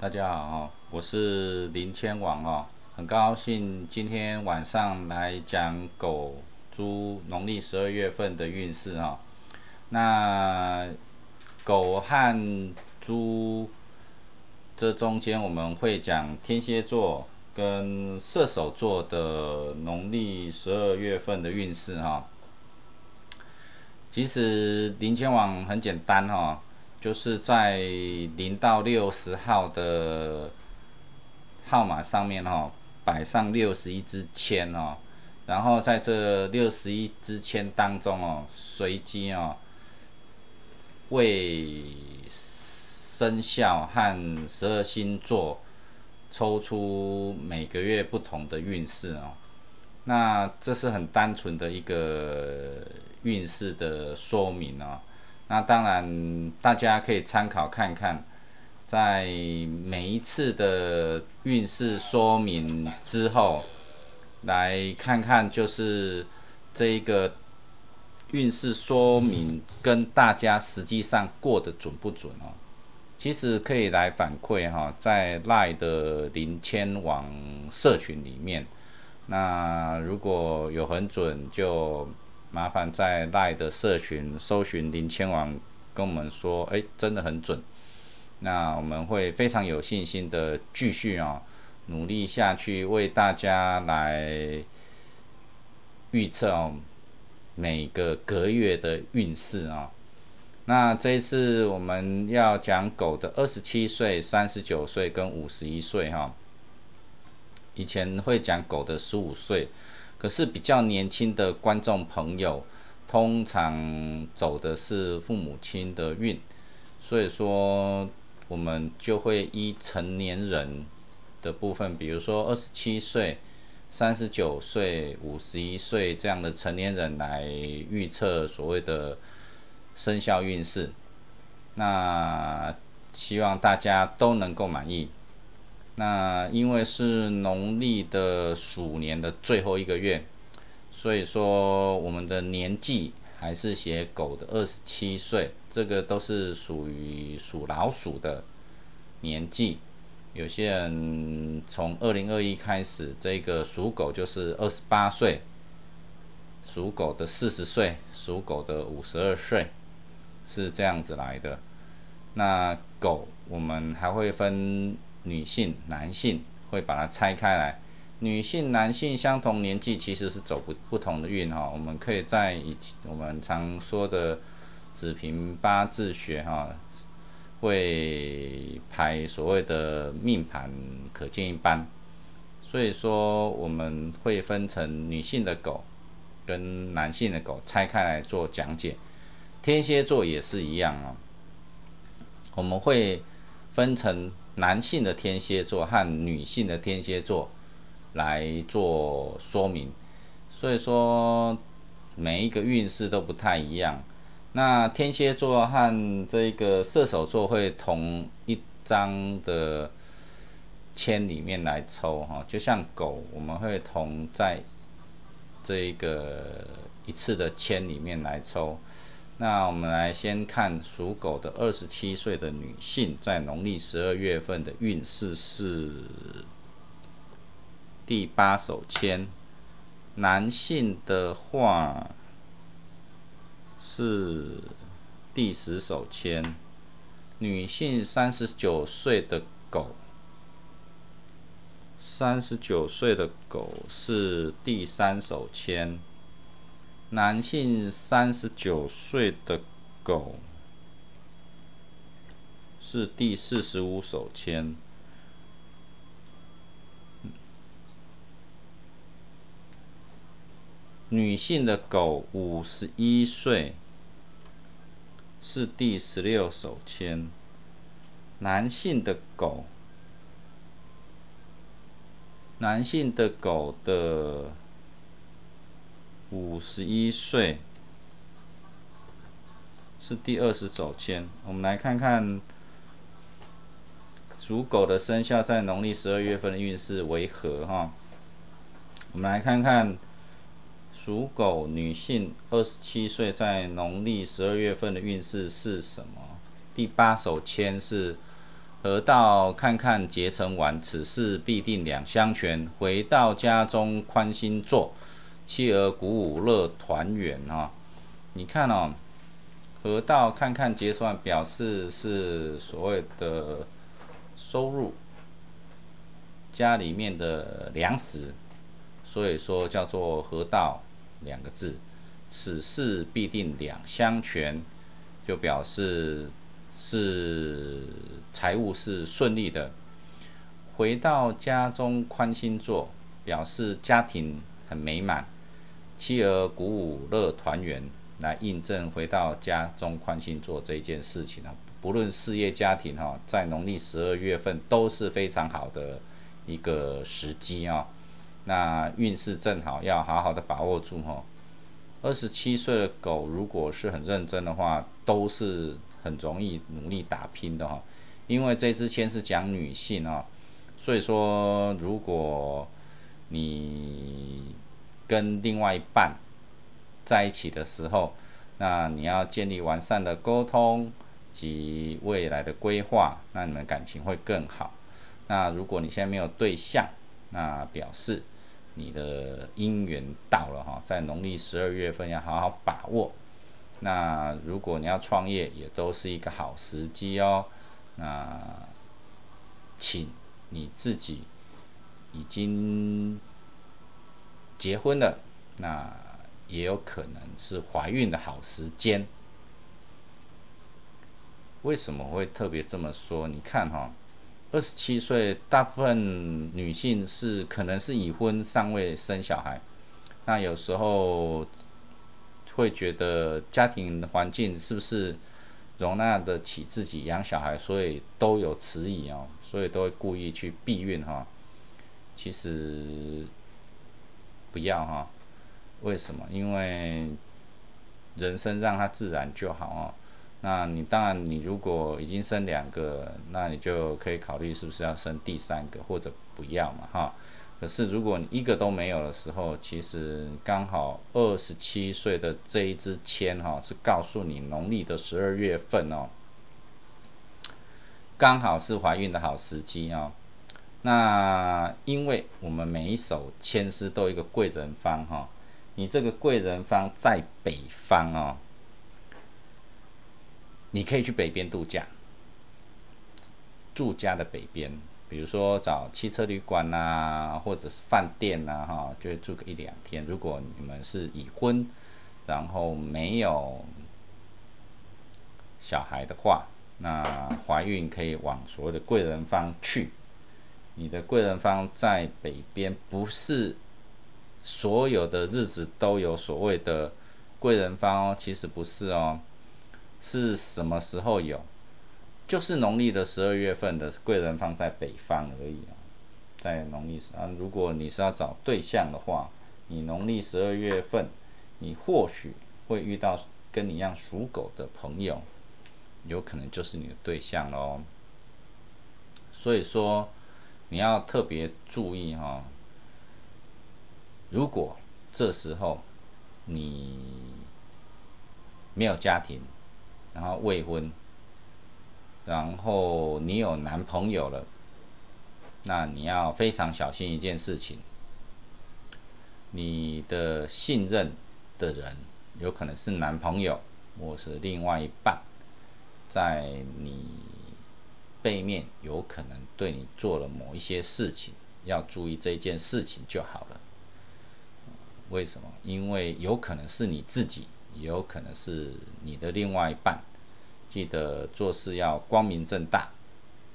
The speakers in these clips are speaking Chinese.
大家好，我是林千王哦，很高兴今天晚上来讲狗、猪农历十二月份的运势哦。那狗和猪这中间我们会讲天蝎座跟射手座的农历十二月份的运势哈。其实林千王很简单哈。就是在零到六十号的号码上面哦，摆上六十一支签哦，然后在这六十一支签当中哦，随机哦，为生肖和十二星座抽出每个月不同的运势哦，那这是很单纯的一个运势的说明哦。那当然，大家可以参考看看，在每一次的运势说明之后，来看看就是这一个运势说明跟大家实际上过得准不准哦。其实可以来反馈哈，在赖的零千网社群里面，那如果有很准就。麻烦在赖的社群搜寻林千王，跟我们说，哎，真的很准。那我们会非常有信心的继续啊，努力下去，为大家来预测哦每个隔月的运势啊。那这一次我们要讲狗的二十七岁、三十九岁跟五十一岁哈。以前会讲狗的十五岁。可是比较年轻的观众朋友，通常走的是父母亲的运，所以说我们就会依成年人的部分，比如说二十七岁、三十九岁、五十一岁这样的成年人来预测所谓的生肖运势。那希望大家都能够满意。那因为是农历的鼠年的最后一个月，所以说我们的年纪还是写狗的二十七岁，这个都是属于属老鼠的年纪。有些人从二零二一开始，这个属狗就是二十八岁，属狗的四十岁，属狗的五十二岁，是这样子来的。那狗我们还会分。女性、男性会把它拆开来，女性、男性相同年纪其实是走不不同的运哈。我们可以在以我们常说的子平八字学哈，会排所谓的命盘可见一斑。所以说我们会分成女性的狗跟男性的狗拆开来做讲解。天蝎座也是一样哦，我们会分成。男性的天蝎座和女性的天蝎座来做说明，所以说每一个运势都不太一样。那天蝎座和这个射手座会同一张的签里面来抽哈，就像狗，我们会同在这个一次的签里面来抽。那我们来先看属狗的二十七岁的女性，在农历十二月份的运势是第八手签。男性的话是第十手签。女性三十九岁的狗，三十九岁的狗是第三手签。男性三十九岁的狗是第四十五手签，女性的狗五十一岁是第十六手签，男性的狗，男性的狗的。五十一岁是第二十手签，我们来看看属狗的生肖在农历十二月份的运势为何哈？我们来看看属狗女性二十七岁在农历十二月份的运势是什么？第八手签是河道看看结成完，此事必定两相全。回到家中宽心坐，妻儿鼓舞乐团圆啊！你看哦，河道看看结算，表示是所谓的收入，家里面的粮食，所以说叫做河道两个字。此事必定两相全，就表示是财务是顺利的。回到家中宽心坐，表示家庭很美满，妻儿鼓舞乐团圆，来印证回到家中宽心做这一件事情啊。不论事业家庭哈，在农历十二月份都是非常好的一个时机啊。那运势正好，要好好的把握住哈。二十七岁的狗，如果是很认真的话，都是很容易努力打拼的哈。因为这支签是讲女性啊，所以说如果你跟另外一半在一起的时候，那你要建立完善的沟通及未来的规划，那你们感情会更好。那如果你现在没有对象，那表示。你的姻缘到了哈，在农历十二月份要好好把握。那如果你要创业，也都是一个好时机哦。那请你自己已经结婚了，那也有可能是怀孕的好时间。为什么会特别这么说？你看哈。二十七岁，大部分女性是可能是已婚，尚未生小孩。那有时候会觉得家庭环境是不是容纳得起自己养小孩，所以都有迟疑哦，所以都会故意去避孕哈。其实不要哈，为什么？因为人生让它自然就好哦。那你当然，你如果已经生两个，那你就可以考虑是不是要生第三个，或者不要嘛，哈。可是如果你一个都没有的时候，其实刚好二十七岁的这一支签哈，是告诉你农历的十二月份哦，刚好是怀孕的好时机哦。那因为我们每一手签诗都有一个贵人方哈，你这个贵人方在北方哦。你可以去北边度假，住家的北边，比如说找汽车旅馆呐，或者是饭店呐，哈，就住个一两天。如果你们是已婚，然后没有小孩的话，那怀孕可以往所谓的贵人方去。你的贵人方在北边，不是所有的日子都有所谓的贵人方哦，其实不是哦。是什么时候有？就是农历的十二月份的贵人方在北方而已啊，在农历啊，如果你是要找对象的话，你农历十二月份，你或许会遇到跟你一样属狗的朋友，有可能就是你的对象喽。所以说你要特别注意哈，如果这时候你没有家庭。然后未婚，然后你有男朋友了，那你要非常小心一件事情，你的信任的人有可能是男朋友或是另外一半，在你背面有可能对你做了某一些事情，要注意这件事情就好了。为什么？因为有可能是你自己。也有可能是你的另外一半，记得做事要光明正大，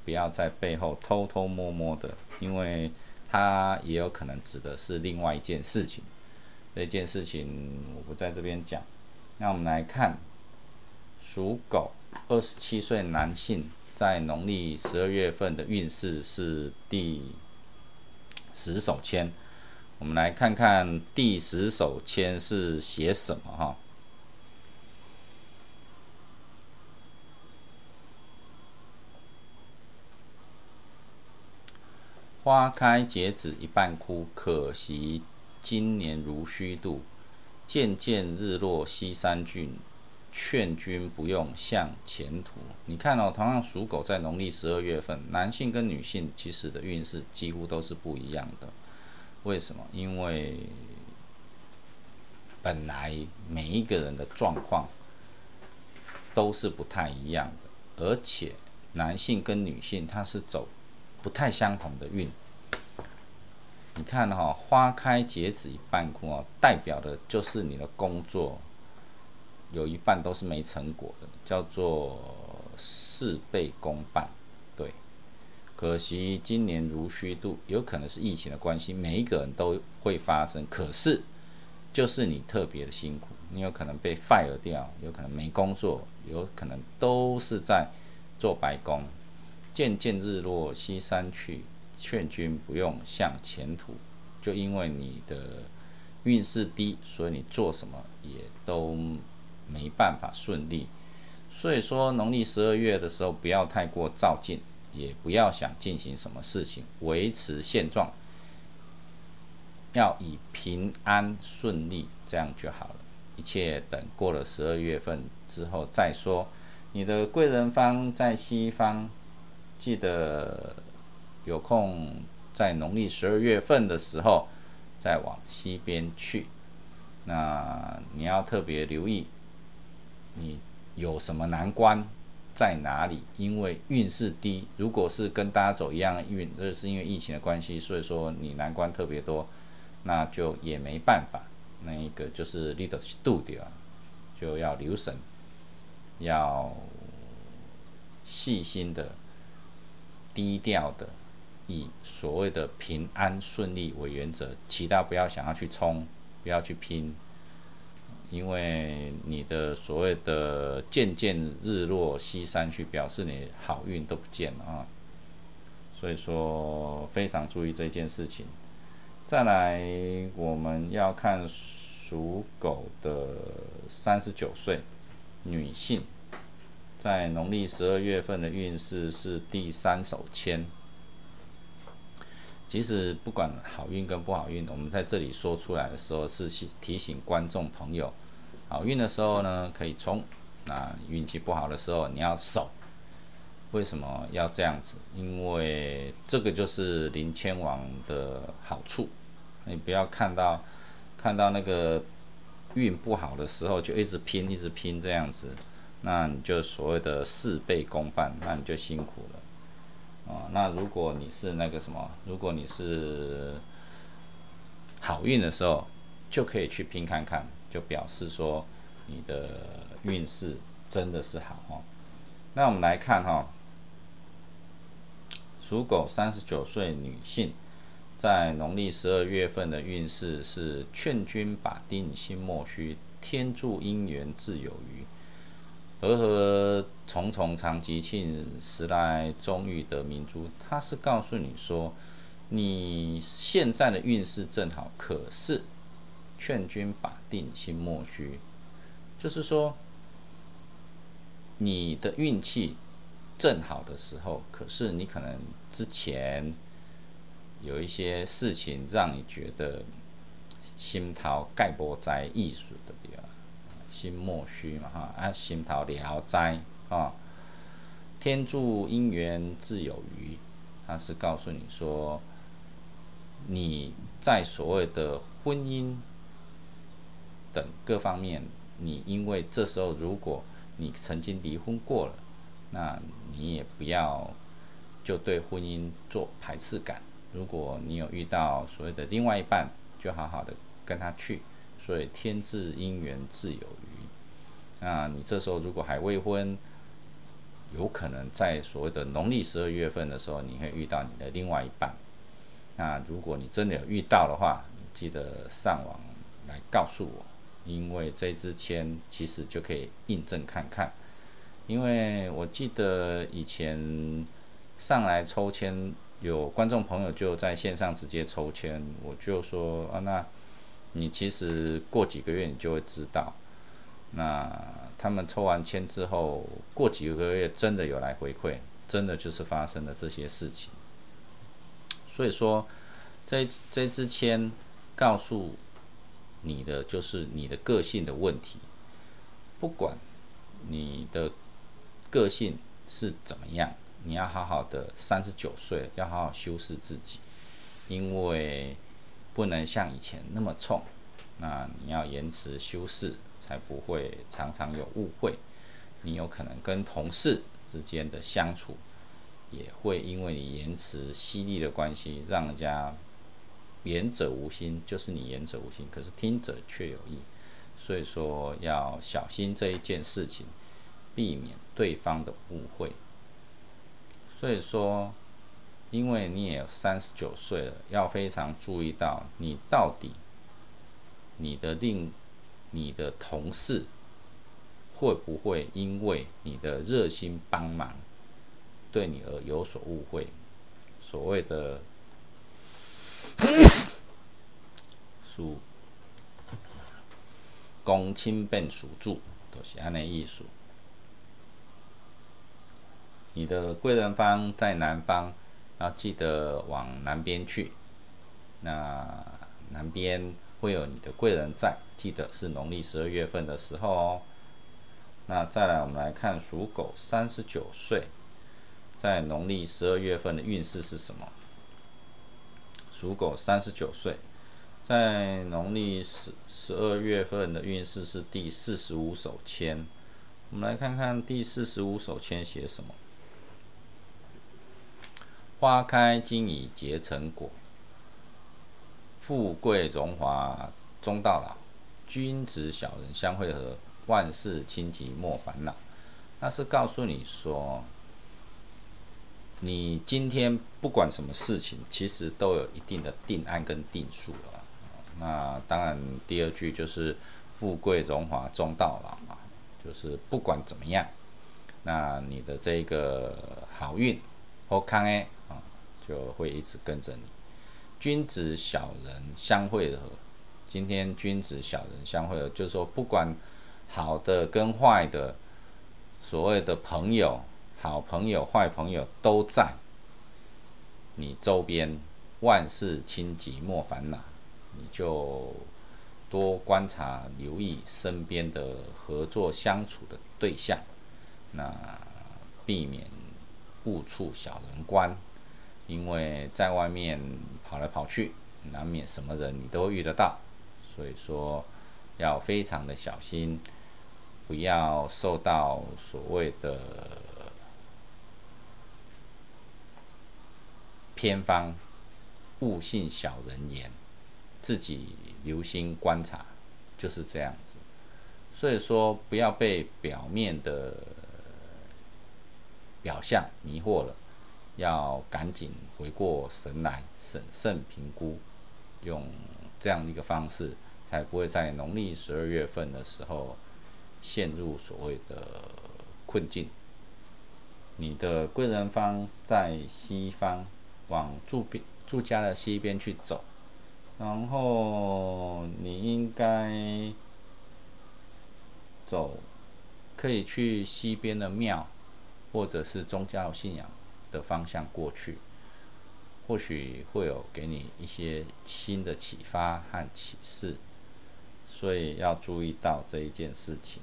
不要在背后偷偷摸摸的，因为他也有可能指的是另外一件事情。这件事情我不在这边讲。那我们来看，属狗二十七岁男性在农历十二月份的运势是第十手签。我们来看看第十手签是写什么哈。花开结子一半枯，可惜今年如虚度。渐渐日落西山峻，劝君不用向前途。你看哦，同样属狗在农历十二月份，男性跟女性其实的运势几乎都是不一样的。为什么？因为本来每一个人的状况都是不太一样的，而且男性跟女性他是走不太相同的运。你看哈，花开结子一半枯哦，代表的就是你的工作有一半都是没成果的，叫做事倍功半。对，可惜今年如虚度，有可能是疫情的关系，每一个人都会发生。可是就是你特别的辛苦，你有可能被 fire 掉，有可能没工作，有可能都是在做白工。渐渐日落西山去。劝君不用向前途，就因为你的运势低，所以你做什么也都没办法顺利。所以说，农历十二月的时候，不要太过照进，也不要想进行什么事情，维持现状，要以平安顺利这样就好了。一切等过了十二月份之后再说。你的贵人方在西方，记得。有空在农历十二月份的时候，再往西边去。那你要特别留意，你有什么难关在哪里？因为运势低，如果是跟大家走一样运，这是因为疫情的关系，所以说你难关特别多，那就也没办法。那一个就是 leader 度掉，就要留神，要细心的、低调的。以所谓的平安顺利为原则，其他不要想要去冲，不要去拼，因为你的所谓的渐渐日落西山去，表示你好运都不见了啊。所以说非常注意这件事情。再来，我们要看属狗的三十九岁女性，在农历十二月份的运势是第三手签。其实不管好运跟不好运，我们在这里说出来的时候是提醒观众朋友，好运的时候呢可以冲，那运气不好的时候你要守。为什么要这样子？因为这个就是临千王的好处。你不要看到看到那个运不好的时候就一直拼一直拼这样子，那你就所谓的事倍功半，那你就辛苦了。啊，那如果你是那个什么，如果你是好运的时候，就可以去拼看看，就表示说你的运势真的是好哦。那我们来看哈，属狗三十九岁女性，在农历十二月份的运势是劝君把定心莫虚，天助姻缘自有余。和和重重长吉庆，时来终遇得明珠。他是告诉你说，你现在的运势正好，可是劝君把定心莫虚，就是说你的运气正好的时候，可是你可能之前有一些事情让你觉得心头盖波在艺术的地方。心莫虚嘛哈啊，心头聊斋啊，天助姻缘自有余。他是告诉你说，你在所谓的婚姻等各方面，你因为这时候如果你曾经离婚过了，那你也不要就对婚姻做排斥感。如果你有遇到所谓的另外一半，就好好的跟他去。所以天自姻缘自有余。那你这时候如果还未婚，有可能在所谓的农历十二月份的时候，你会遇到你的另外一半。那如果你真的有遇到的话，记得上网来告诉我，因为这支签其实就可以印证看看。因为我记得以前上来抽签，有观众朋友就在线上直接抽签，我就说啊那。你其实过几个月你就会知道，那他们抽完签之后，过几个月真的有来回馈，真的就是发生了这些事情。所以说，这这支签告诉你的就是你的个性的问题，不管你的个性是怎么样，你要好好的三十九岁要好好修饰自己，因为不能像以前那么冲，那你要延迟修饰，才不会常常有误会。你有可能跟同事之间的相处，也会因为你延迟犀利的关系，让人家言者无心，就是你言者无心，可是听者却有意。所以说要小心这一件事情，避免对方的误会。所以说，因为你也三十九岁了，要非常注意到你到底你的另你的同事会不会因为你的热心帮忙，对你而有所误会。所谓的属。公亲变属助，都是安尼意思。你的贵人方在南方，要记得往南边去。那南边会有你的贵人在，记得是农历十二月份的时候哦。那再来，我们来看属狗三十九岁，在农历十二月份的运势是什么？属狗三十九岁。在农历十十二月份的运势是第四十五手签，我们来看看第四十五手签写什么。花开经已结成果，富贵荣华终到老，君子小人相会合，万事清吉莫烦恼。那是告诉你说，你今天不管什么事情，其实都有一定的定案跟定数了。那当然，第二句就是富贵荣华终到老啊，就是不管怎么样，那你的这个好运或康哎啊，就会一直跟着你。君子小人相会合，今天君子小人相会合，就是说不管好的跟坏的，所谓的朋友、好朋友、坏朋友都在你周边，万事轻急莫烦恼。你就多观察、留意身边的合作相处的对象，那避免误触小人关，因为在外面跑来跑去，难免什么人你都遇得到，所以说要非常的小心，不要受到所谓的偏方，勿信小人言。自己留心观察，就是这样子。所以说，不要被表面的表象迷惑了，要赶紧回过神来，审慎评估，用这样一个方式，才不会在农历十二月份的时候陷入所谓的困境。你的贵人方在西方，往住边住家的西边去走。然后你应该走，可以去西边的庙，或者是宗教信仰的方向过去，或许会有给你一些新的启发和启示，所以要注意到这一件事情。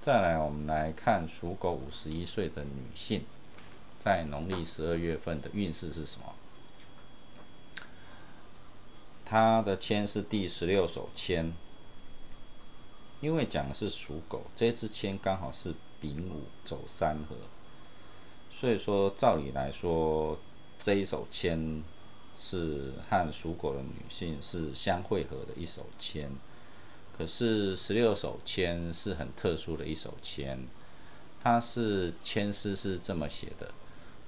再来，我们来看属狗五十一岁的女性，在农历十二月份的运势是什么？他的签是第十六手签，因为讲的是属狗，这支签刚好是丙午走三合，所以说照理来说，这一手签是和属狗的女性是相会合的一手签。可是十六手签是很特殊的一手签，它是签诗是这么写的。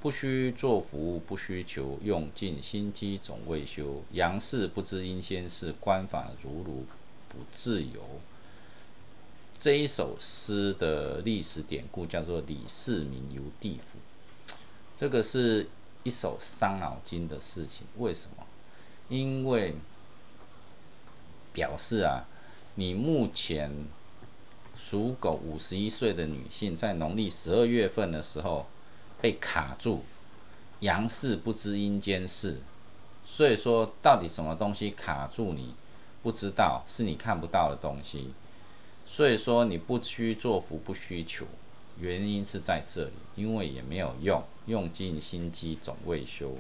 不须作福，不需求，用尽心机总未休。阳世不知阴仙事，官法如如不自由。这一首诗的历史典故叫做李世民游地府。这个是一首伤脑筋的事情。为什么？因为表示啊，你目前属狗五十一岁的女性，在农历十二月份的时候。被卡住，阳世不知阴间事，所以说到底什么东西卡住你，不知道是你看不到的东西，所以说你不需做福不需求，原因是在这里，因为也没有用，用尽心机总未休。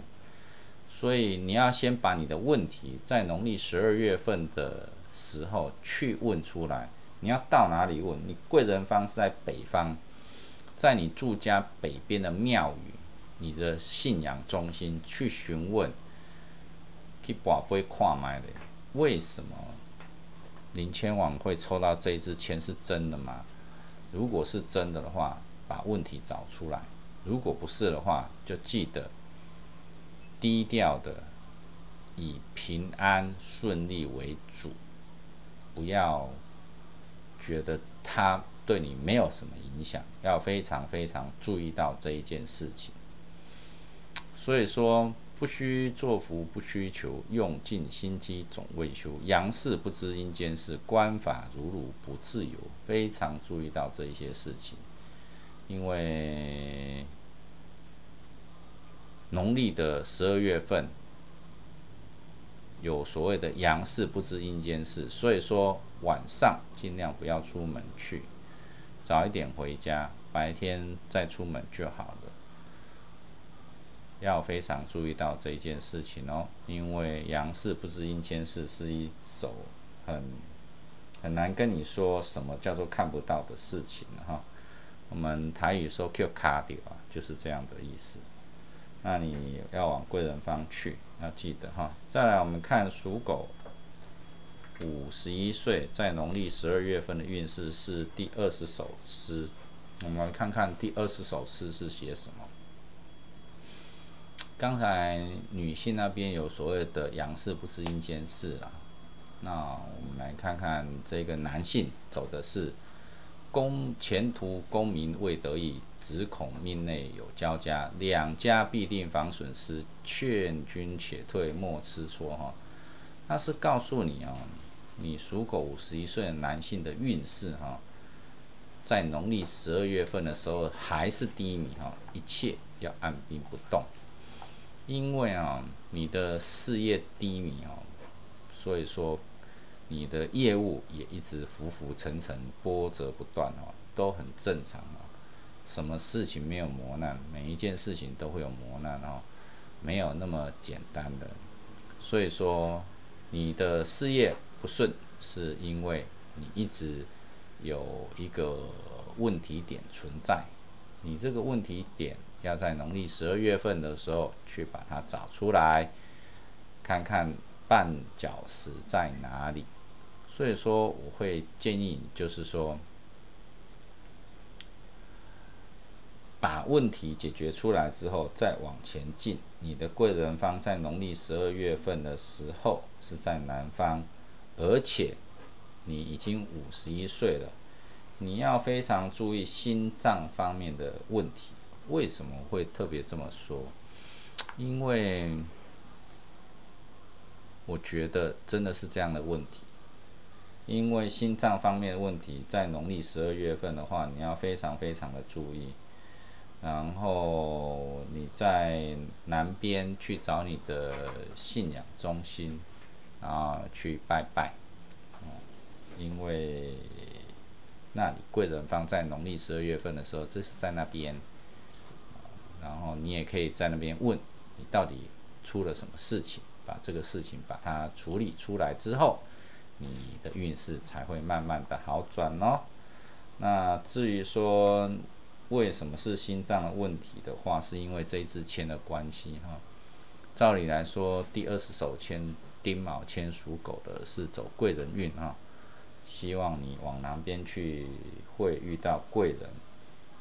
所以你要先把你的问题在农历十二月份的时候去问出来。你要到哪里问？你贵人方是在北方，在你住家北边的庙宇，你的信仰中心去询问，去把杯跨买的，为什么林千网会抽到这一支签是真的吗？如果是真的的话，把问题找出来；如果不是的话，就记得低调的，以平安顺利为主，不要。觉得他对你没有什么影响，要非常非常注意到这一件事情。所以说，不需作福，不需求，用尽心机总未休。阳事不知阴间事，官法如如不自由。非常注意到这一些事情，因为农历的十二月份。有所谓的阳事不知阴间事，所以说晚上尽量不要出门去，早一点回家，白天再出门就好了。要非常注意到这一件事情哦，因为阳事不知阴间事是一首很很难跟你说什么叫做看不到的事情哈。我们台语说 “Q 卡掉”啊，就是这样的意思。那你要往贵人方去。要记得哈，再来我们看属狗五十一岁，在农历十二月份的运势是第二十首诗。我们看看第二十首诗是写什么。刚才女性那边有所谓的阳事不是阴间事啊，那我们来看看这个男性走的是。公前途功名未得意，只恐命内有交加，两家必定防损失，劝君且退，莫吃错哈。他是告诉你啊，你属狗五十一岁的男性的运势哈，在农历十二月份的时候还是低迷哈，一切要按兵不动，因为啊，你的事业低迷哦，所以说。你的业务也一直浮浮沉沉、波折不断哦，都很正常啊。什么事情没有磨难？每一件事情都会有磨难哦，没有那么简单的。所以说，你的事业不顺，是因为你一直有一个问题点存在。你这个问题点要在农历十二月份的时候去把它找出来，看看绊脚石在哪里。所以说，我会建议你，就是说，把问题解决出来之后，再往前进。你的贵人方在农历十二月份的时候是在南方，而且你已经五十一岁了，你要非常注意心脏方面的问题。为什么会特别这么说？因为我觉得真的是这样的问题。因为心脏方面的问题，在农历十二月份的话，你要非常非常的注意。然后你在南边去找你的信仰中心，然后去拜拜。嗯因为那里贵人方在农历十二月份的时候，这是在那边。然后你也可以在那边问，你到底出了什么事情，把这个事情把它处理出来之后。你的运势才会慢慢的好转哦。那至于说为什么是心脏的问题的话，是因为这一支签的关系哈。照理来说，第二十手签丁卯签属狗的是走贵人运啊，希望你往南边去会遇到贵人。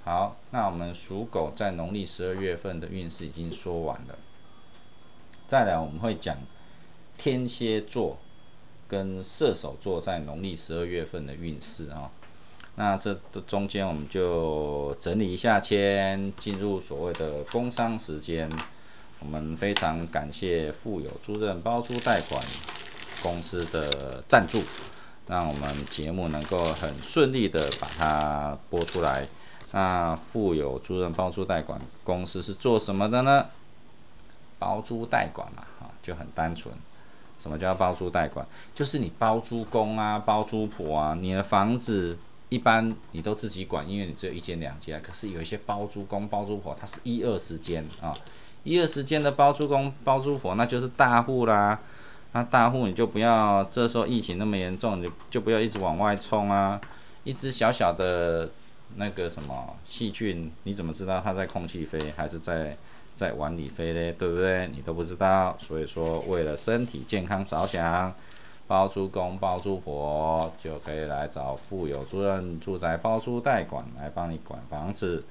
好，那我们属狗在农历十二月份的运势已经说完了。再来我们会讲天蝎座。跟射手座在农历十二月份的运势啊，那这中间我们就整理一下，先进入所谓的工商时间。我们非常感谢富有租赁包租代管公司的赞助，让我们节目能够很顺利的把它播出来。那富有租赁包租代管公司是做什么的呢？包租代管嘛，哈，就很单纯。什么叫包租代管？就是你包租公啊、包租婆啊，你的房子一般你都自己管，因为你只有一间两间。可是有一些包租公、包租婆，他是一二十间啊，一二十间的包租公、包租婆，那就是大户啦。那大户你就不要，这时候疫情那么严重，你就不要一直往外冲啊。一只小小的那个什么细菌，你怎么知道它在空气飞还是在？在碗里飞嘞，对不对？你都不知道，所以说为了身体健康着想，包租公包租婆就可以来找富有主任住宅包租代管来帮你管房子，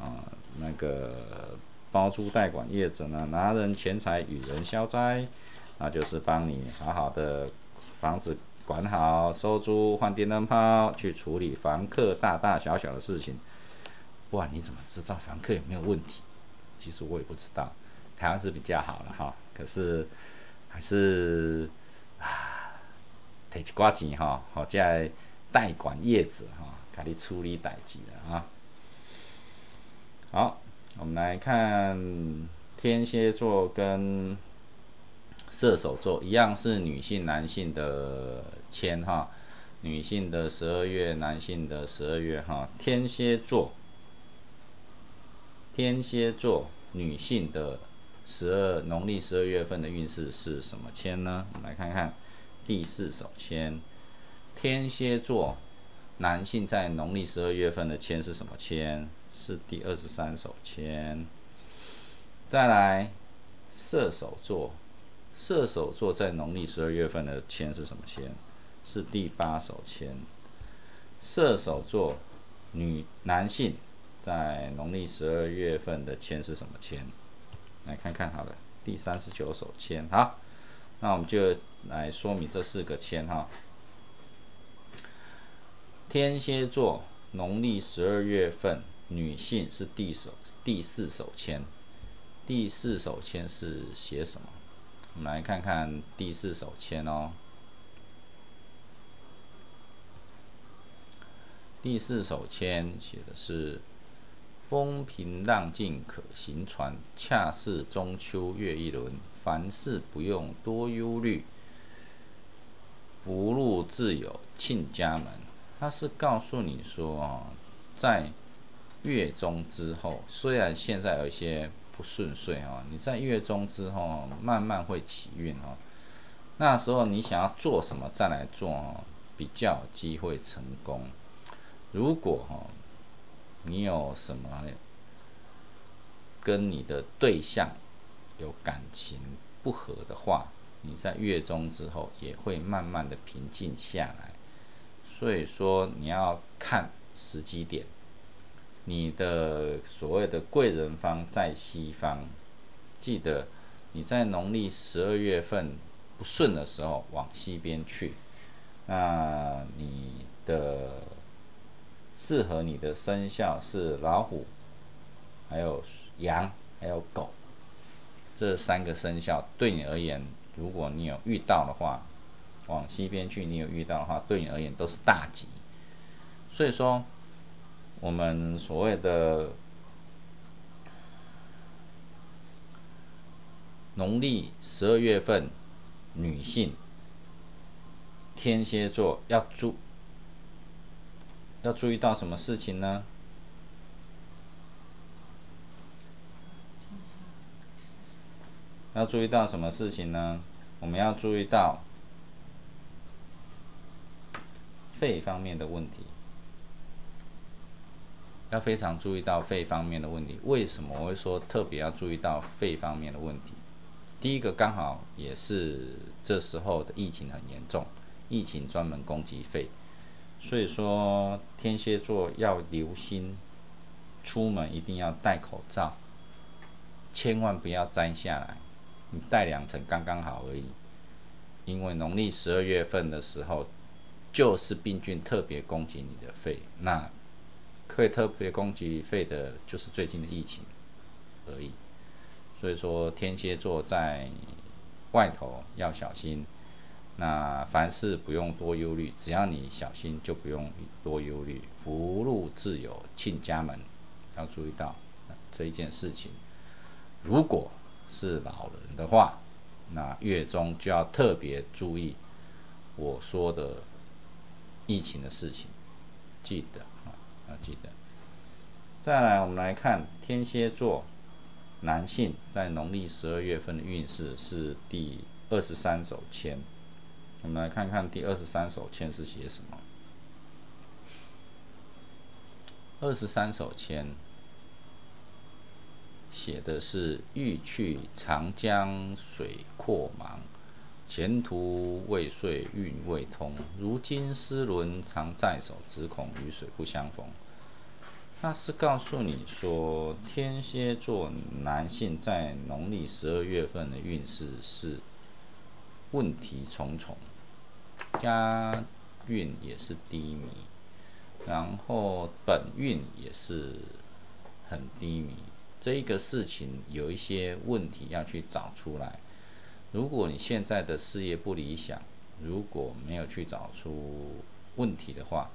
啊，那个包租代管业者呢，拿人钱财与人消灾，那就是帮你好好的房子管好，收租换电灯泡，去处理房客大大小小的事情。不然你怎么知道房客有没有问题？其实我也不知道，台湾是比较好了哈，可是还是啊，得一寡钱哈，好在代管业者哈，给你处理代志了啊。好，我们来看天蝎座跟射手座一样是女性男性的签哈，女性的十二月，男性的十二月哈，天蝎座。天蝎座女性的十二农历十二月份的运势是什么签呢？我们来看看第四手签。天蝎座男性在农历十二月份的签是什么签？是第二十三手签。再来，射手座，射手座在农历十二月份的签是什么签？是第八手签。射手座女男性。在农历十二月份的签是什么签？来看看好了，第三十九手签。好，那我们就来说明这四个签哈。天蝎座农历十二月份女性是第手第四手签，第四手签是写什么？我们来看看第四手签哦。第四手签写的是。风平浪静可行船，恰似中秋月一轮。凡事不用多忧虑，福禄自有庆家门。他是告诉你说，在月中之后，虽然现在有一些不顺遂啊，你在月中之后慢慢会起运哦。那时候你想要做什么再来做哦，比较机会成功。如果哈。你有什么跟你的对象有感情不和的话，你在月中之后也会慢慢的平静下来。所以说你要看时机点，你的所谓的贵人方在西方，记得你在农历十二月份不顺的时候往西边去，那你的。适合你的生肖是老虎，还有羊，还有狗，这三个生肖对你而言，如果你有遇到的话，往西边去，你有遇到的话，对你而言都是大吉。所以说，我们所谓的农历十二月份，女性天蝎座要注。要注意到什么事情呢？要注意到什么事情呢？我们要注意到肺方面的问题，要非常注意到肺方面的问题。为什么我会说特别要注意到肺方面的问题？第一个刚好也是这时候的疫情很严重，疫情专门攻击肺。所以说，天蝎座要留心，出门一定要戴口罩，千万不要摘下来，你戴两层刚刚好而已。因为农历十二月份的时候，就是病菌特别攻击你的肺，那可以特别攻击肺的，就是最近的疫情而已。所以说，天蝎座在外头要小心。那凡事不用多忧虑，只要你小心，就不用多忧虑。福禄自有亲家门，要注意到这一件事情。如果是老人的话，那月中就要特别注意我说的疫情的事情，记得，要记得。再来，我们来看天蝎座男性在农历十二月份的运势是第二十三手签。我们来看看第二十三手签是写什么。二十三手签写的是“欲去长江水阔茫，前途未遂运未通。如今丝纶常在手，只恐与水不相逢。”那是告诉你说，天蝎座男性在农历十二月份的运势是问题重重，家运也是低迷。然后本运也是很低迷，这一个事情有一些问题要去找出来。如果你现在的事业不理想，如果没有去找出问题的话，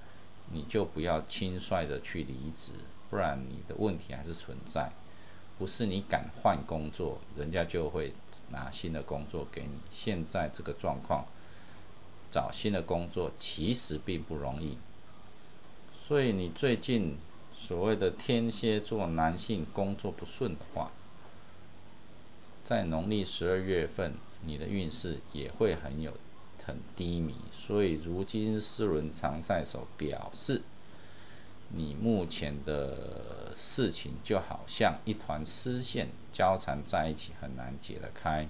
你就不要轻率的去离职，不然你的问题还是存在。不是你敢换工作，人家就会拿新的工作给你。现在这个状况，找新的工作其实并不容易。所以你最近所谓的天蝎座男性工作不顺的话，在农历十二月份，你的运势也会很有很低迷。所以如今四轮常在手，表示你目前的事情就好像一团丝线交缠在一起，很难解得开。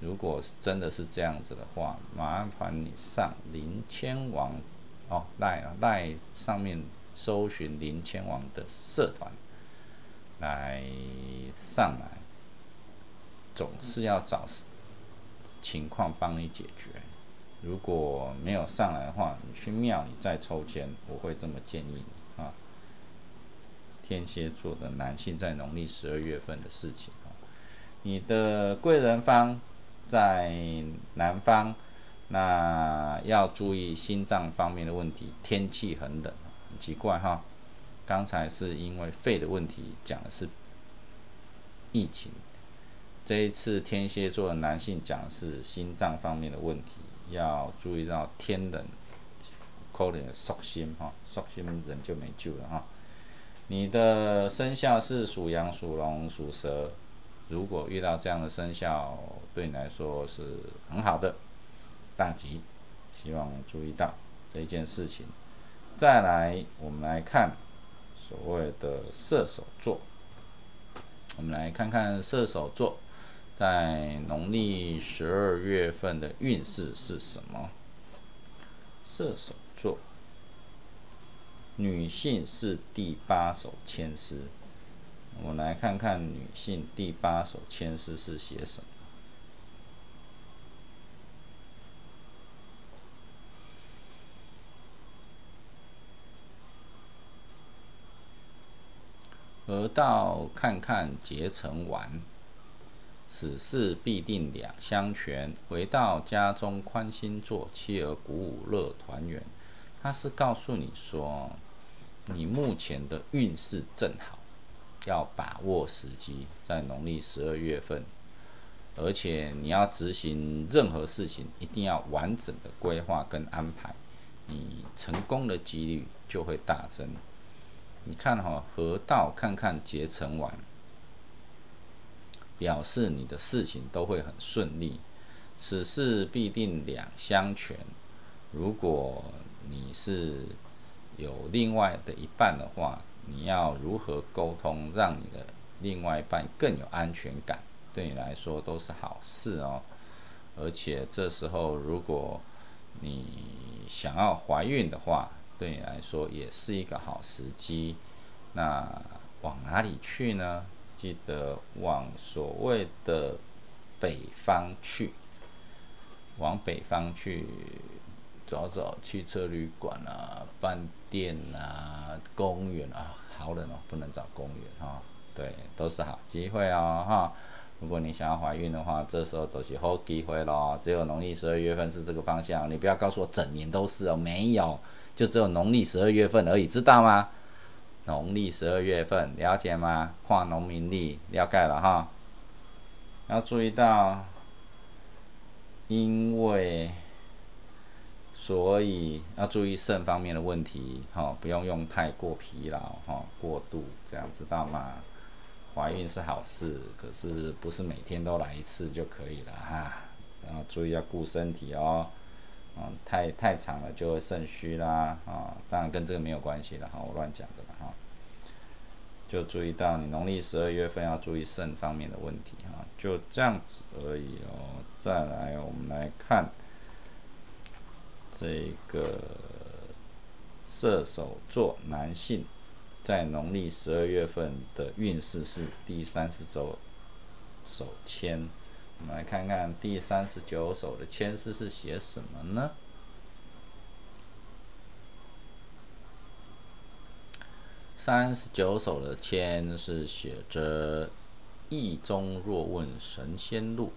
如果真的是这样子的话，麻烦你上林千王。哦，赖啊赖上面搜寻林千王的社团来上来，总是要找情况帮你解决。如果没有上来的话，你去庙里再抽签，我会这么建议你啊。天蝎座的男性在农历十二月份的事情啊，你的贵人方在南方。那要注意心脏方面的问题，天气很冷，很奇怪哈。刚才是因为肺的问题，讲的是疫情。这一次天蝎座的男性讲的是心脏方面的问题，要注意到天冷，可能缩心哈，缩心人就没救了哈。你的生肖是属羊、属龙、属蛇，如果遇到这样的生肖，对你来说是很好的。大吉，希望注意到这一件事情。再来，我们来看所谓的射手座。我们来看看射手座在农历十二月份的运势是什么。射手座，女性是第八手签诗。我们来看看女性第八手签诗是写什么。而到看看结成完，此事必定两相全。回到家中宽心坐，妻儿鼓舞乐团圆。他是告诉你说，你目前的运势正好，要把握时机，在农历十二月份，而且你要执行任何事情，一定要完整的规划跟安排，你成功的几率就会大增。你看哈，河道看看结成完，表示你的事情都会很顺利。此事必定两相全。如果你是有另外的一半的话，你要如何沟通，让你的另外一半更有安全感，对你来说都是好事哦。而且这时候，如果你想要怀孕的话，对你来说也是一个好时机，那往哪里去呢？记得往所谓的北方去，往北方去找找汽车旅馆啊、饭店啊、公园啊，好冷哦，不能找公园哈。对，都是好机会哦哈。如果你想要怀孕的话，这时候都是好机会咯。只有农历十二月份是这个方向，你不要告诉我整年都是哦，没有。就只有农历十二月份而已，知道吗？农历十二月份，了解吗？跨农民历，了解了哈。要注意到，因为，所以要注意肾方面的问题，哈，不用用太过疲劳，哈，过度这样知道吗？怀孕是好事，可是不是每天都来一次就可以了哈，然后注意要顾身体哦，嗯，太太长了就会肾虚啦，啊，当然跟这个没有关系了哈，我乱讲的。就注意到你农历十二月份要注意肾方面的问题哈，就这样子而已哦。再来，我们来看这个射手座男性在农历十二月份的运势是第三十周手签。我们来看看第三十九手的签诗是写什么呢？三十九首的签是写着“意中若问神仙路，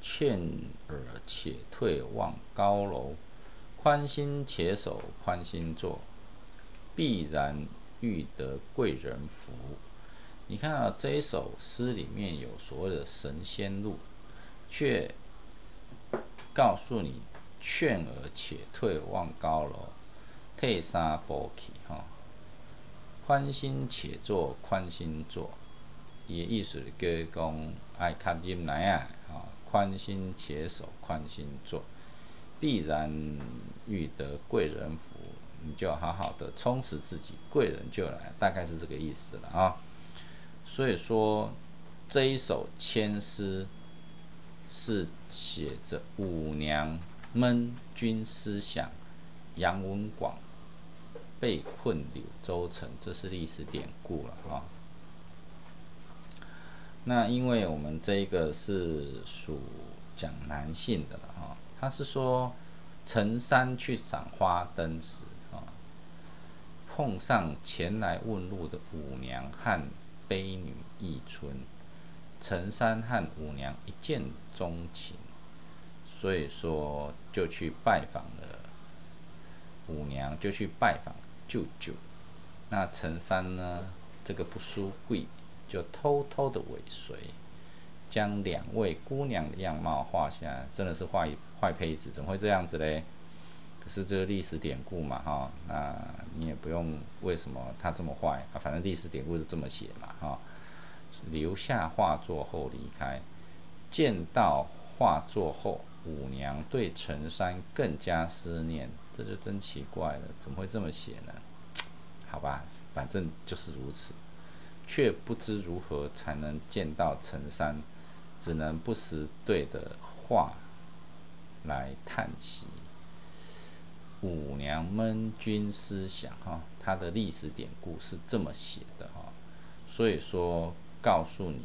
劝尔且退望高楼。宽心且守，宽心坐，必然遇得贵人福。”你看啊，这一首诗里面有所谓的神仙路，却告诉你“劝尔且退望高楼，退三步去”哈。宽心且坐，宽心坐，伊意思叫讲爱较忍耐啊，吼，宽心且守，宽心坐，必然遇得贵人福。你就好好的充实自己，贵人就来，大概是这个意思了啊。所以说这一首千诗是写着五娘闷君思想，杨文广。被困柳州城，这是历史典故了啊。那因为我们这一个是属讲男性的了哈，他是说陈山去赏花灯时啊，碰上前来问路的五娘和悲女一春，陈三和五娘一见钟情，所以说就去拜访了五娘，就去拜访。舅舅，那陈三呢？这个不输贵，就偷偷的尾随，将两位姑娘的样貌画下来，真的是坏坏胚子，怎么会这样子嘞？可是这个历史典故嘛，哈，那你也不用为什么他这么坏啊？反正历史典故是这么写嘛，哈。留下画作后离开，见到画作后，五娘对陈三更加思念。这就真奇怪了，怎么会这么写呢？好吧，反正就是如此，却不知如何才能见到陈山，只能不时对的话来叹息。五娘闷君思想，哈，他的历史典故是这么写的，哈，所以说告诉你，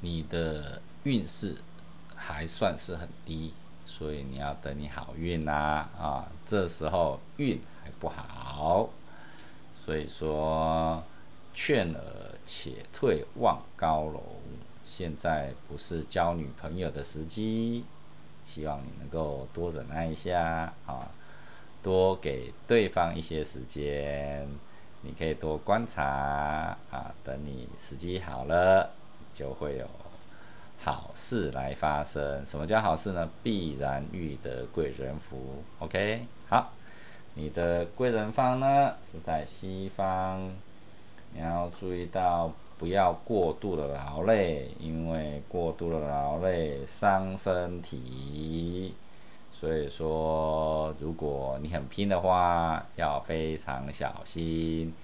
你的运势还算是很低。所以你要等你好运呐啊，这时候运还不好，所以说劝尔且退望高楼，现在不是交女朋友的时机，希望你能够多忍耐一下啊，多给对方一些时间，你可以多观察啊，等你时机好了，就会有。好事来发生，什么叫好事呢？必然遇得贵人福。OK，好，你的贵人方呢是在西方，你要注意到不要过度的劳累，因为过度的劳累伤身体。所以说，如果你很拼的话，要非常小心。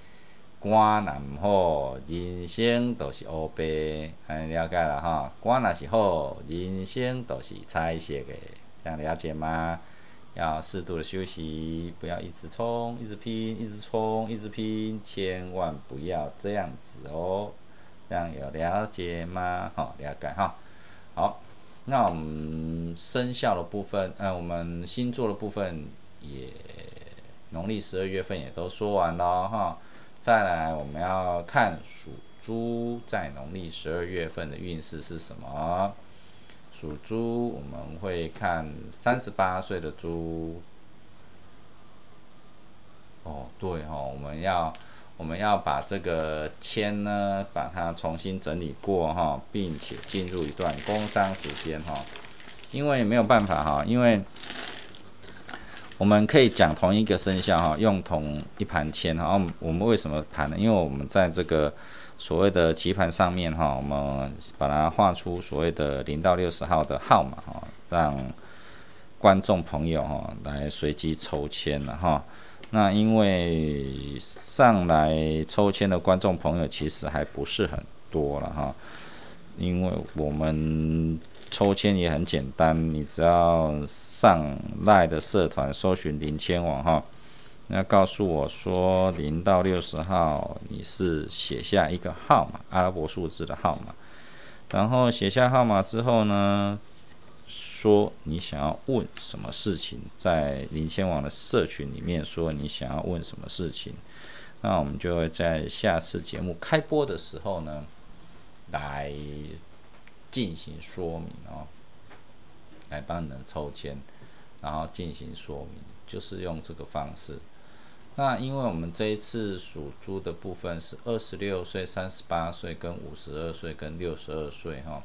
肝若毋好，人生都是乌白。安了解了哈，肝若是好，人生都是彩色的。这样了解吗？要适度的休息，不要一直冲，一直拼，一直冲，一直拼，千万不要这样子哦。这样有了解吗？好，了解哈。好，那我们生肖的部分，呃，我们星座的部分也农历十二月份也都说完了哈。再来，我们要看属猪在农历十二月份的运势是什么？属猪，我们会看三十八岁的猪。哦，对哈，我们要我们要把这个签呢，把它重新整理过哈，并且进入一段工商时间哈。因为没有办法哈，因为我们可以讲同一个生肖哈，用同一盘签哈。我们为什么盘呢？因为我们在这个所谓的棋盘上面哈，我们把它画出所谓的零到六十号的号码哈，让观众朋友哈来随机抽签了哈。那因为上来抽签的观众朋友其实还不是很多了哈，因为我们。抽签也很简单，你只要上赖的社团搜寻零千网哈，那告诉我说零到六十号，你是写下一个号码，阿拉伯数字的号码，然后写下号码之后呢，说你想要问什么事情，在零千网的社群里面说你想要问什么事情，那我们就会在下次节目开播的时候呢，来。进行说明哦，来帮你们抽签，然后进行说明，就是用这个方式。那因为我们这一次属猪的部分是二十六岁、三十八岁、跟五十二岁、跟六十二岁哈，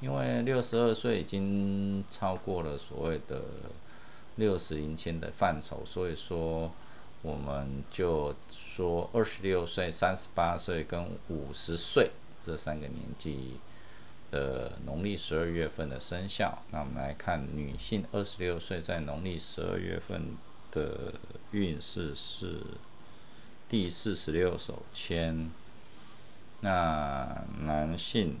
因为六十二岁已经超过了所谓的六十零签的范畴，所以说我们就说二十六岁、三十八岁跟五十岁这三个年纪。的农历十二月份的生肖，那我们来看女性二十六岁在农历十二月份的运势是第四十六手签。那男性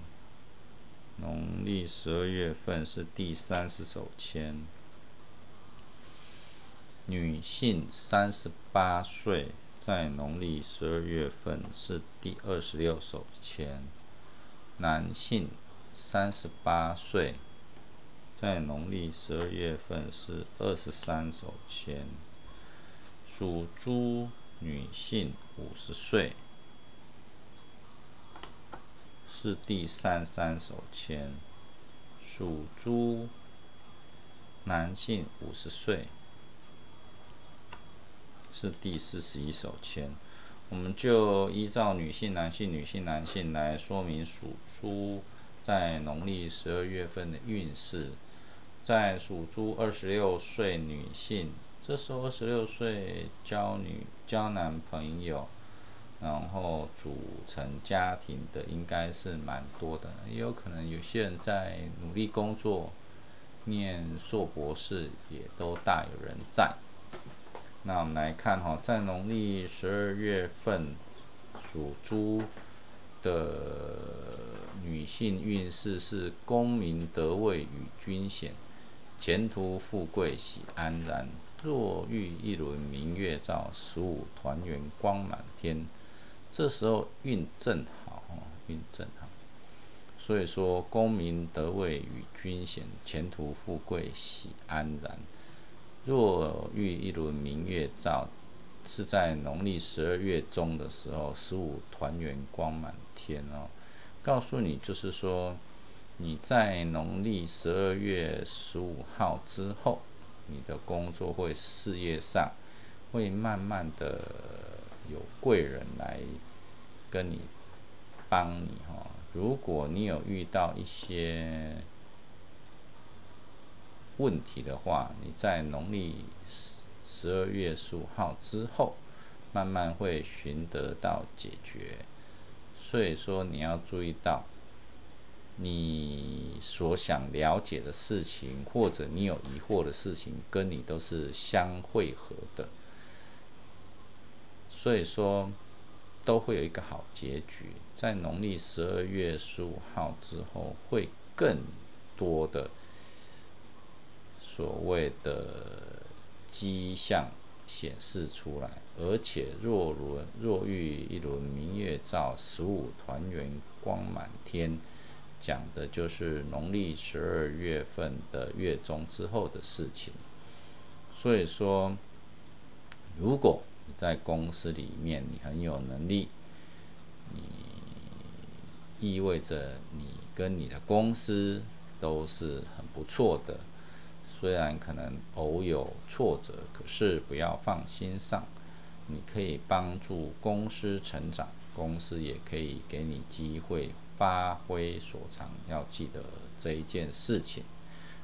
农历十二月份是第三十手签。女性三十八岁在农历十二月份是第二十六手签。男性。三十八岁，在农历十二月份是二十三手签。属猪女性五十岁，是第三三手签。属猪男性五十岁，是第四十一手签。我们就依照女性、男性、女性、男性来说明属猪。在农历十二月份的运势，在属猪二十六岁女性，这时候二十六岁交女交男朋友，然后组成家庭的应该是蛮多的，也有可能有些人在努力工作，念硕博士也都大有人在。那我们来看哈，在农历十二月份属猪的。女性运势是功名得位与君显，前途富贵喜安然。若遇一轮明月照，十五团圆光满天。这时候运正好，运正好。所以说，功名得位与君显，前途富贵喜安然。若遇一轮明月照，是在农历十二月中的时候，十五团圆光满天哦。告诉你，就是说，你在农历十二月十五号之后，你的工作会事业上会慢慢的有贵人来跟你帮你哈。如果你有遇到一些问题的话，你在农历十二月十五号之后，慢慢会寻得到解决。所以说，你要注意到，你所想了解的事情，或者你有疑惑的事情，跟你都是相汇合的。所以说，都会有一个好结局。在农历十二月十五号之后，会更多的所谓的迹象显示出来。而且若轮若遇一轮明月照，十五团圆光满天，讲的就是农历十二月份的月中之后的事情。所以说，如果你在公司里面你很有能力，你意味着你跟你的公司都是很不错的。虽然可能偶有挫折，可是不要放心上。你可以帮助公司成长，公司也可以给你机会发挥所长。要记得这一件事情。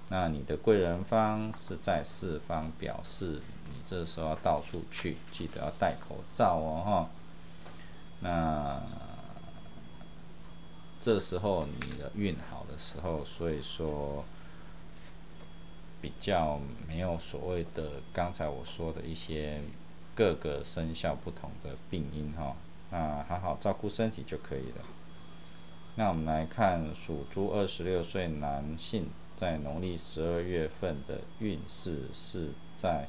那你的贵人方是在四方，表示你这时候要到处去，记得要戴口罩哦，哈。那这时候你的运好的时候，所以说比较没有所谓的刚才我说的一些。各个生肖不同的病因哈，那好好照顾身体就可以了。那我们来看属猪二十六岁男性在农历十二月份的运势是在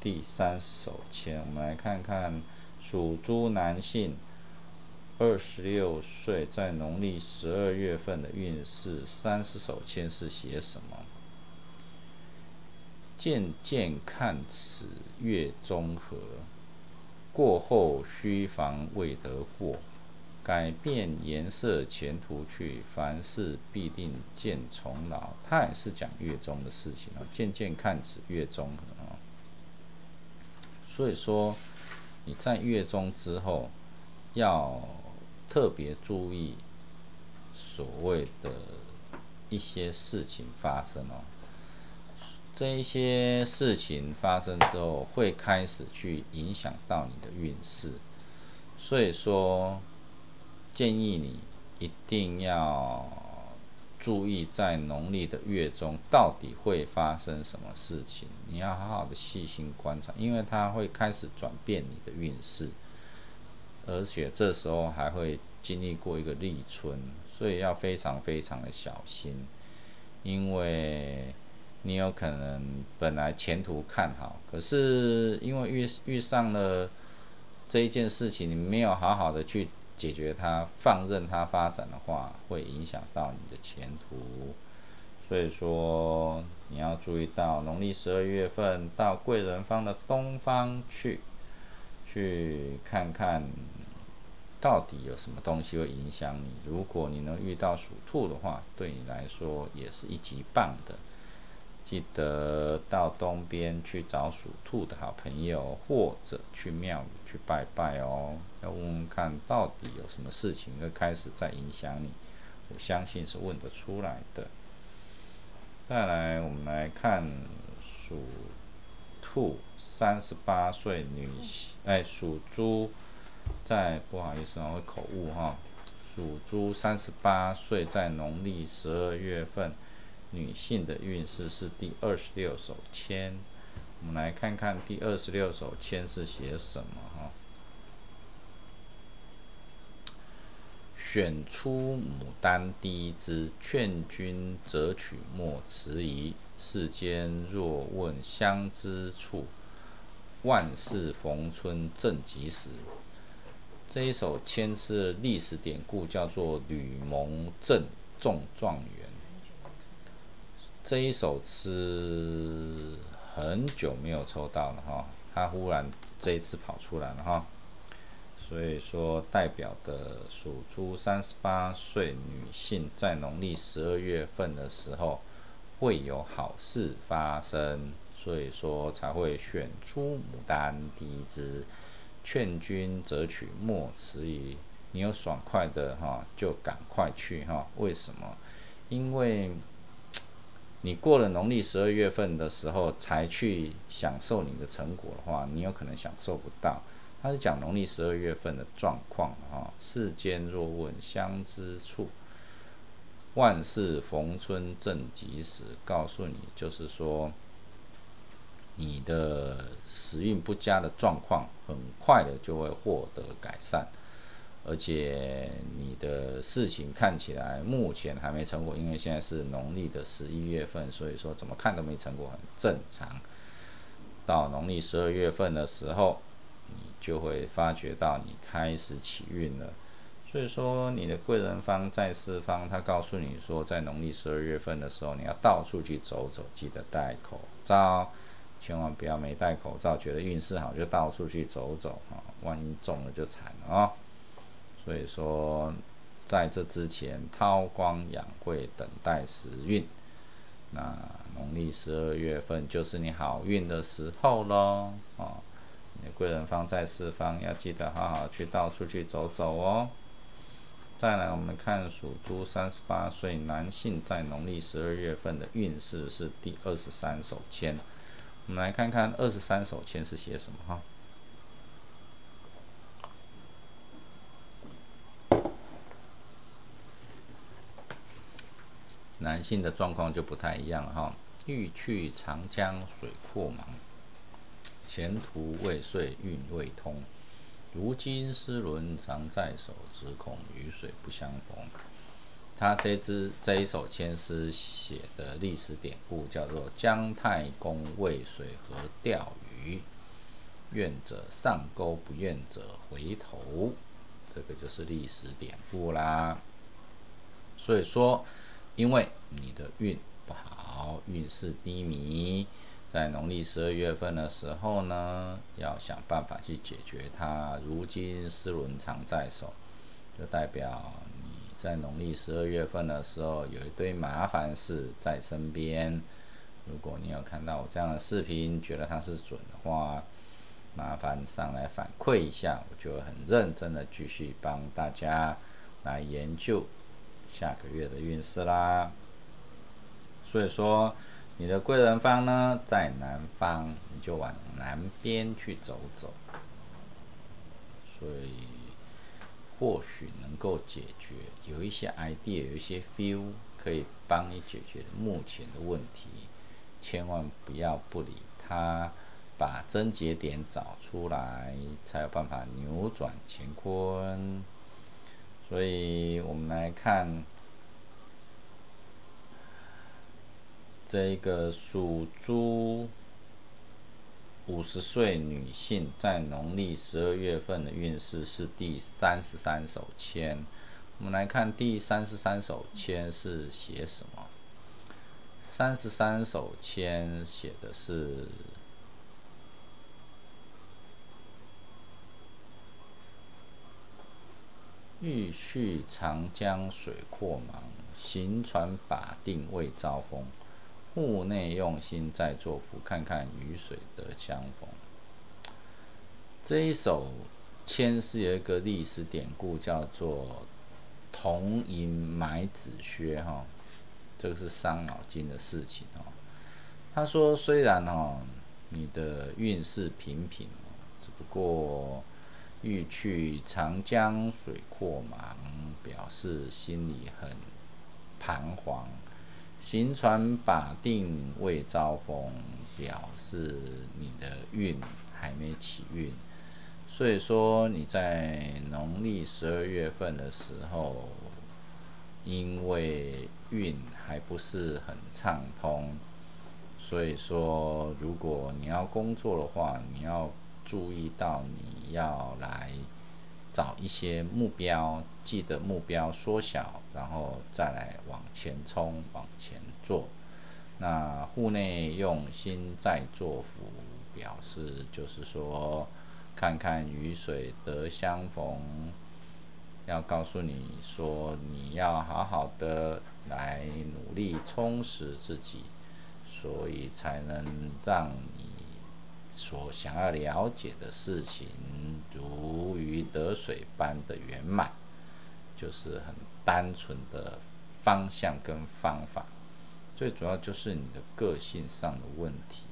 第三手签。我们来看看属猪男性二十六岁在农历十二月份的运势，三十手签是写什么？渐渐看此月中和，过后须防未得过。改变颜色前途去，凡事必定见从老。他也是讲月中的事情啊。渐渐看此月中和啊，所以说你在月中之后要特别注意所谓的一些事情发生哦。这一些事情发生之后，会开始去影响到你的运势，所以说建议你一定要注意在农历的月中到底会发生什么事情，你要好好的细心观察，因为它会开始转变你的运势，而且这时候还会经历过一个立春，所以要非常非常的小心，因为。你有可能本来前途看好，可是因为遇遇上了这一件事情，你没有好好的去解决它，放任它发展的话，会影响到你的前途。所以说你要注意到农历十二月份到贵人方的东方去，去看看到底有什么东西会影响你。如果你能遇到属兔的话，对你来说也是一级棒的。记得到东边去找属兔的好朋友，或者去庙里去拜拜哦。要问问看到底有什么事情会开始在影响你，我相信是问得出来的。再来，我们来看属兔三十八岁女性，哎，属猪在不好意思啊，会口误哈。属猪三十八岁，在农历十二月份。女性的运势是第二十六手签，我们来看看第二十六手签是写什么哈。选出牡丹第一支，劝君择取莫迟疑。世间若问相知处，万事逢春正及时。这一首签是历史典故，叫做吕蒙正中状元。这一首诗很久没有抽到了哈，他忽然这一次跑出来了哈，所以说代表的属猪三十八岁女性在农历十二月份的时候会有好事发生，所以说才会选出牡丹第一支，劝君择取莫迟疑，你有爽快的哈就赶快去哈，为什么？因为。你过了农历十二月份的时候才去享受你的成果的话，你有可能享受不到。他是讲农历十二月份的状况哈。世间若问相知处，万事逢春正及时。告诉你，就是说，你的时运不佳的状况，很快的就会获得改善。而且你的事情看起来目前还没成果，因为现在是农历的十一月份，所以说怎么看都没成果，很正常。到农历十二月份的时候，你就会发觉到你开始起运了。所以说你的贵人方在四方，他告诉你说，在农历十二月份的时候，你要到处去走走，记得戴口罩，千万不要没戴口罩，觉得运势好就到处去走走啊，万一中了就惨了啊。所以说，在这之前，韬光养晦，等待时运。那农历十二月份就是你好运的时候喽，啊，你的贵人方在四方，要记得好好去到处去走走哦。再来，我们看属猪三十八岁男性在农历十二月份的运势是第二十三手签。我们来看看二十三手签是写什么哈。男性的状况就不太一样哈，欲去长江水阔茫，前途未遂运未通，如今丝纶常在手，只恐与水不相逢。他这支这一首千诗写的历史典故叫做“姜太公渭水河钓鱼，愿者上钩，不愿者回头”，这个就是历史典故啦。所以说。因为你的运不好，运势低迷，在农历十二月份的时候呢，要想办法去解决它。如今丝纶常在手，就代表你在农历十二月份的时候有一堆麻烦事在身边。如果你有看到我这样的视频，觉得它是准的话，麻烦上来反馈一下，我就很认真的继续帮大家来研究。下个月的运势啦，所以说你的贵人方呢在南方，你就往南边去走走，所以或许能够解决有一些 idea，有一些 feel 可以帮你解决目前的问题，千万不要不理他，把症结点找出来，才有办法扭转乾坤。所以我们来看这个属猪五十岁女性在农历十二月份的运势是第三十三手签。我们来看第三十三手签是写什么？三十三手签写的是。欲去长江水阔茫，行船把定未遭风。户内用心在作福，看看雨水得相逢。这一首签是有一个历史典故，叫做“铜银买子靴”哈，这个是伤脑筋的事情哈。他说：“虽然哈你的运势平平，只不过……”欲去长江水阔茫，表示心里很彷徨；行船把定未招风，表示你的运还没起运。所以说你在农历十二月份的时候，因为运还不是很畅通，所以说如果你要工作的话，你要。注意到你要来找一些目标，记得目标缩小，然后再来往前冲，往前做。那户内用心在做福，表示就是说，看看雨水得相逢，要告诉你说，你要好好的来努力充实自己，所以才能让你。所想要了解的事情，如鱼得水般的圆满，就是很单纯的方向跟方法。最主要就是你的个性上的问题。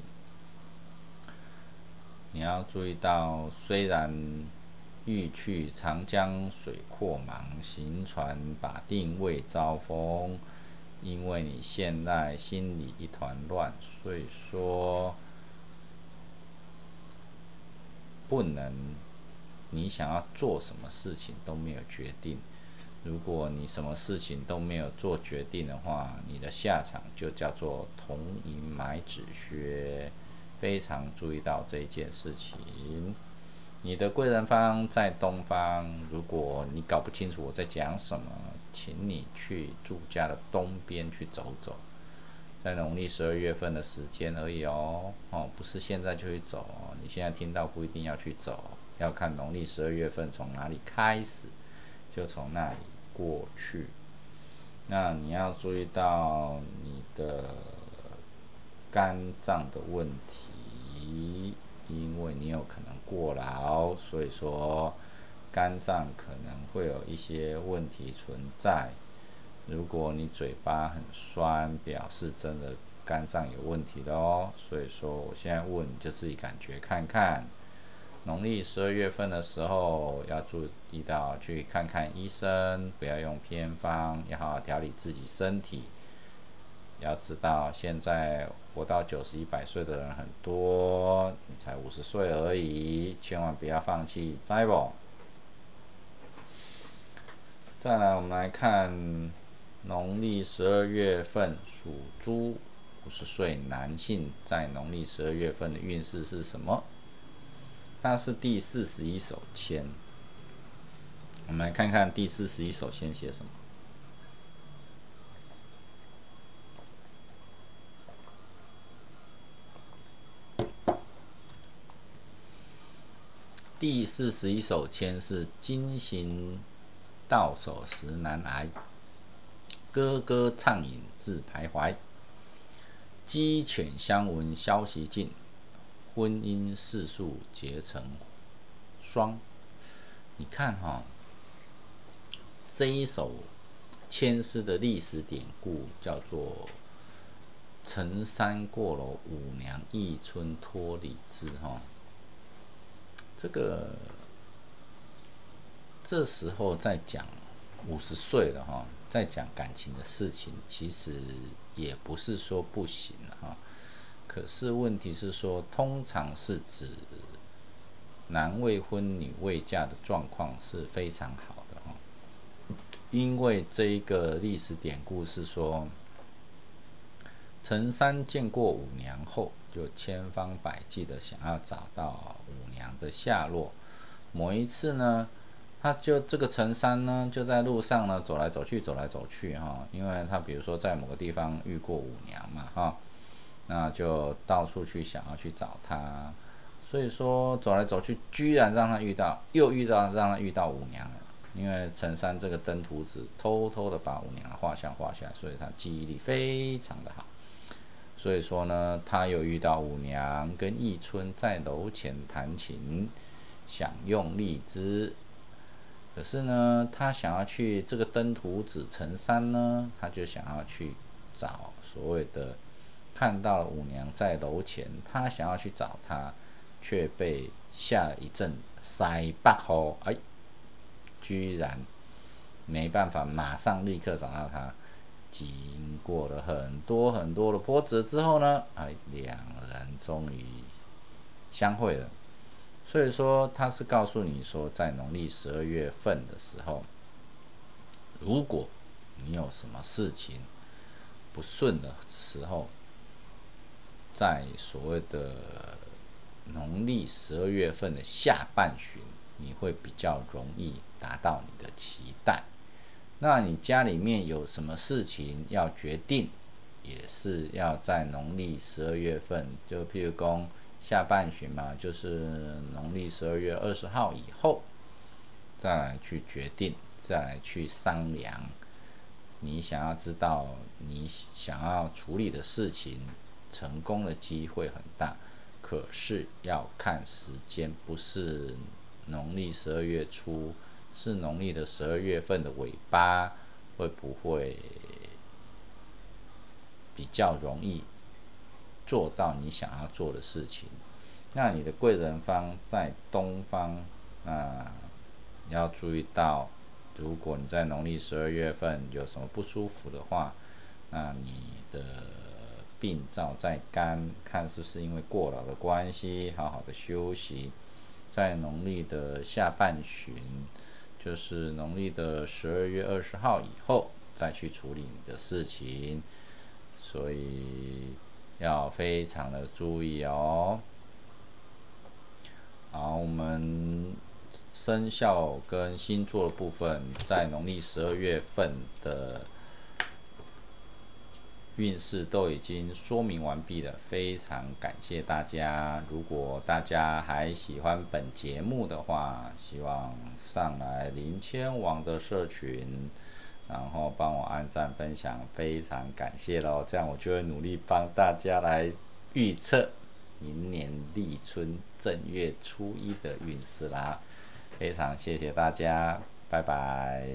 你要注意到，虽然欲去长江水阔茫，行船把定未招风，因为你现在心里一团乱，所以说。不能，你想要做什么事情都没有决定。如果你什么事情都没有做决定的话，你的下场就叫做铜银买纸靴。非常注意到这一件事情。你的贵人方在东方，如果你搞不清楚我在讲什么，请你去住家的东边去走走。在农历十二月份的时间而已哦，哦，不是现在就去走。你现在听到不一定要去走，要看农历十二月份从哪里开始，就从那里过去。那你要注意到你的肝脏的问题，因为你有可能过劳，所以说肝脏可能会有一些问题存在。如果你嘴巴很酸，表示真的肝脏有问题的哦。所以说，我现在问你就自己感觉看看。农历十二月份的时候，要注意到去看看医生，不要用偏方，要好好调理自己身体。要知道，现在活到九十一百岁的人很多，你才五十岁而已，千万不要放弃，知不？再来，我们来看农历十二月份属猪五十岁男性在农历十二月份的运势是什么？那是第四十一首签，我们来看看第四十一首签写什么。第四十一首签是金行到手时难挨，歌歌畅饮自徘徊，鸡犬相闻消息尽，婚姻世数结成双。你看哈，这一首千诗的历史典故叫做“陈山过楼，五娘一春托李枝”哈。这个这时候在讲五十岁了哈，在讲感情的事情，其实也不是说不行哈。可是问题是说，通常是指男未婚女未嫁的状况是非常好的哈。因为这一个历史典故是说，陈三见过五娘后。就千方百计的想要找到五娘的下落。某一次呢，他就这个陈三呢，就在路上呢走来走去，走来走去哈，因为他比如说在某个地方遇过五娘嘛哈，那就到处去想要去找她。所以说走来走去，居然让他遇到，又遇到让他遇到五娘了。因为陈三这个登徒子偷偷的把五娘的画像画下来，所以他记忆力非常的好。所以说呢，他又遇到五娘跟义春在楼前弹琴，享用荔枝。可是呢，他想要去这个登徒子成山呢，他就想要去找所谓的看到五娘在楼前，他想要去找她，却被下了一阵塞北雨，哎，居然没办法马上立刻找到她。经过了很多很多的波折之后呢，哎，两人终于相会了。所以说，他是告诉你说，在农历十二月份的时候，如果你有什么事情不顺的时候，在所谓的农历十二月份的下半旬，你会比较容易达到你的期待。那你家里面有什么事情要决定，也是要在农历十二月份，就譬如说下半旬嘛，就是农历十二月二十号以后，再来去决定，再来去商量。你想要知道你想要处理的事情，成功的机会很大，可是要看时间，不是农历十二月初。是农历的十二月份的尾巴，会不会比较容易做到你想要做的事情？那你的贵人方在东方，那要注意到，如果你在农历十二月份有什么不舒服的话，那你的病灶在肝，看是不是因为过劳的关系，好好的休息，在农历的下半旬。就是农历的十二月二十号以后再去处理你的事情，所以要非常的注意哦。好，我们生肖跟星座的部分在农历十二月份的。运势都已经说明完毕了，非常感谢大家。如果大家还喜欢本节目的话，希望上来林千王的社群，然后帮我按赞分享，非常感谢喽。这样我就会努力帮大家来预测明年立春正月初一的运势啦。非常谢谢大家，拜拜。